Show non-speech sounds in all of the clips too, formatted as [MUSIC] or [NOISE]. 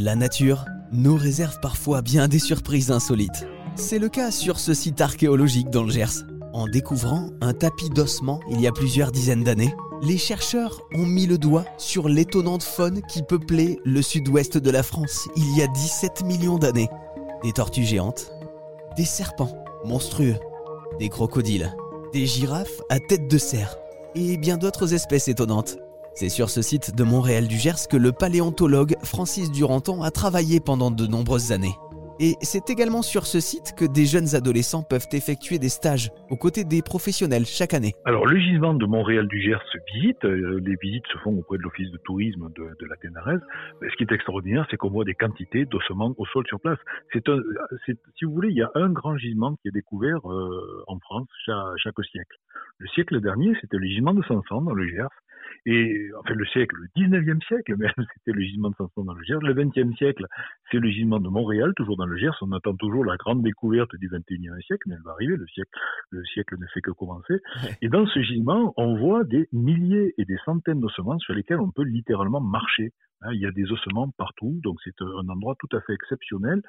La nature nous réserve parfois bien des surprises insolites. C'est le cas sur ce site archéologique dans le Gers. En découvrant un tapis d'ossements il y a plusieurs dizaines d'années, les chercheurs ont mis le doigt sur l'étonnante faune qui peuplait le sud-ouest de la France il y a 17 millions d'années. Des tortues géantes, des serpents monstrueux, des crocodiles, des girafes à tête de cerf et bien d'autres espèces étonnantes. C'est sur ce site de Montréal du Gers que le paléontologue Francis Duranton a travaillé pendant de nombreuses années. Et c'est également sur ce site que des jeunes adolescents peuvent effectuer des stages aux côtés des professionnels chaque année. Alors le gisement de Montréal du Gers se visite, euh, les visites se font auprès de l'office de tourisme de, la Ténarèse. Ce qui est extraordinaire, c'est qu'on voit des quantités d'ossements au sol sur place. Si vous voulez, il y a un grand gisement qui est découvert euh, en France chaque, siècle. Le siècle dernier, c'était le gisement de Sanson dans le Gers. Et enfin le siècle, le 19e siècle même, [LAUGHS] c'était le gisement de Sanson dans le Gers. Le 20e siècle, c'est le gisement de Montréal, toujours dans le Gers. On attend toujours la grande découverte du 21e siècle, mais elle va arriver. Le siècle, le siècle ne fait que commencer. Et dans ce gisement, on voit des milliers et des centaines d'ossements sur lesquels on peut littéralement marcher. Hein, il y a des ossements partout, donc c'est un endroit tout à fait exceptionnel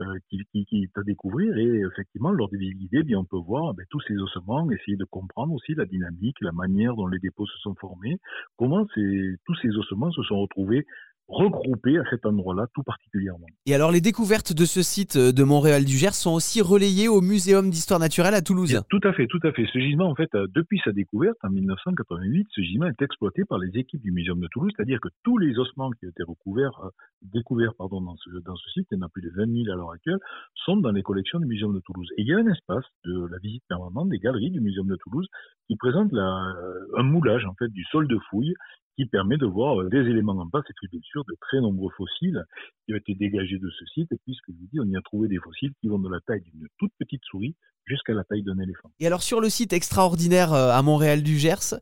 euh, qui, est à découvrir. Et effectivement, lors des visites, eh bien, on peut voir ben, tous ces ossements, essayer de comprendre aussi la dynamique, la manière dont les dépôts se sont formés, comment tous ces ossements se sont retrouvés regroupés à cet endroit-là tout particulièrement. Et alors les découvertes de ce site euh, de Montréal du Gers sont aussi relayées au Muséum d'histoire naturelle à Toulouse. Tout à fait, tout à fait. Ce gisement, en fait, euh, depuis sa découverte en 1988, ce gisement est exploité par les équipes du Muséum de Toulouse, c'est-à-dire que tous les ossements qui ont été recouverts, euh, découverts pardon, dans, ce, dans ce site, il y en a plus de 20 000 à l'heure actuelle, sont dans les collections du Muséum de Toulouse. Et il y a un espace de la visite permanente des galeries du Muséum de Toulouse qui présente la, un moulage en fait du sol de fouille qui permet de voir euh, des éléments en place et bien sûr de très nombreux fossiles qui ont été dégagés de ce site, puisque je vous dis, on y a trouvé des fossiles qui vont de la taille d'une toute petite souris jusqu'à la taille d'un éléphant. Et alors sur le site extraordinaire euh, à Montréal du Gers,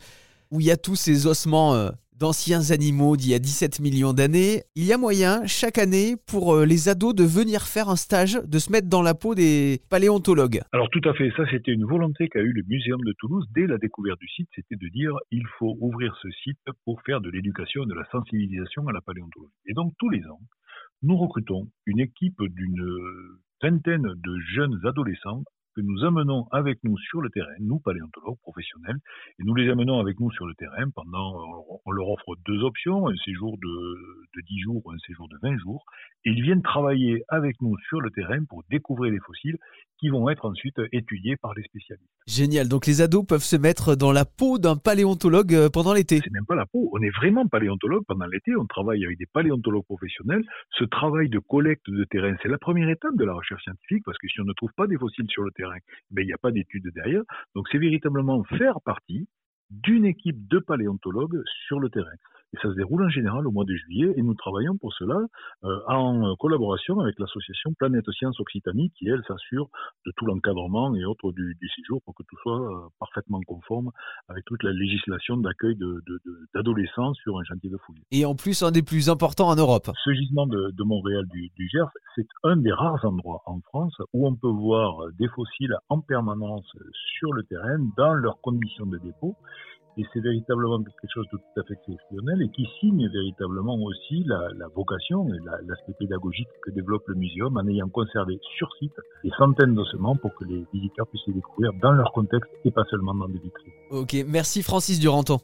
où il y a tous ces ossements euh, d'anciens animaux d'il y a 17 millions d'années, il y a moyen chaque année pour euh, les ados de venir faire un stage, de se mettre dans la peau des paléontologues. Alors tout à fait, ça c'était une volonté qu'a eu le Muséum de Toulouse dès la découverte du site, c'était de dire il faut ouvrir ce site pour faire de l'éducation de la sensibilisation à la paléontologie. Et donc tous les ans, nous recrutons une équipe d'une vingtaine de jeunes adolescents que nous amenons avec nous sur le terrain, nous paléontologues professionnels, et nous les amenons avec nous sur le terrain pendant, on leur offre deux options, un séjour de, 10 jours ou un séjour de 20 jours, ils viennent travailler avec nous sur le terrain pour découvrir les fossiles qui vont être ensuite étudiés par les spécialistes. Génial, donc les ados peuvent se mettre dans la peau d'un paléontologue euh, pendant l'été. C'est même pas la peau, on est vraiment paléontologue pendant l'été, on travaille avec des paléontologues professionnels. Ce travail de collecte de terrain, c'est la première étape de la recherche scientifique parce que si on ne trouve pas des fossiles sur le terrain, ben, il n'y a pas d'études derrière. Donc c'est véritablement faire partie d'une équipe de paléontologues sur le terrain. Et ça se déroule en général au mois de juillet et nous travaillons pour cela euh, en collaboration avec l'association Planète Science Occitanie qui, elle, s'assure de tout l'encadrement et autres du, du, séjour pour que tout soit euh, parfaitement conforme avec toute la législation d'accueil d'adolescents de, de, sur un chantier de fouille. Et en plus, un des plus importants en Europe. Ce gisement de, Montréal du, du Gers, c'est un des rares endroits en France où on peut voir des fossiles en permanence sur le terrain dans leurs conditions de dépôt et c'est véritablement quelque chose de tout à fait exceptionnel et qui signe véritablement aussi la, vocation et l'aspect pédagogique que développe le muséum en ayant conservé sur site des centaines d'ossements pour que les visiteurs puissent les découvrir dans leur contexte et pas seulement dans des vitrines. Ok, merci Francis Duranton.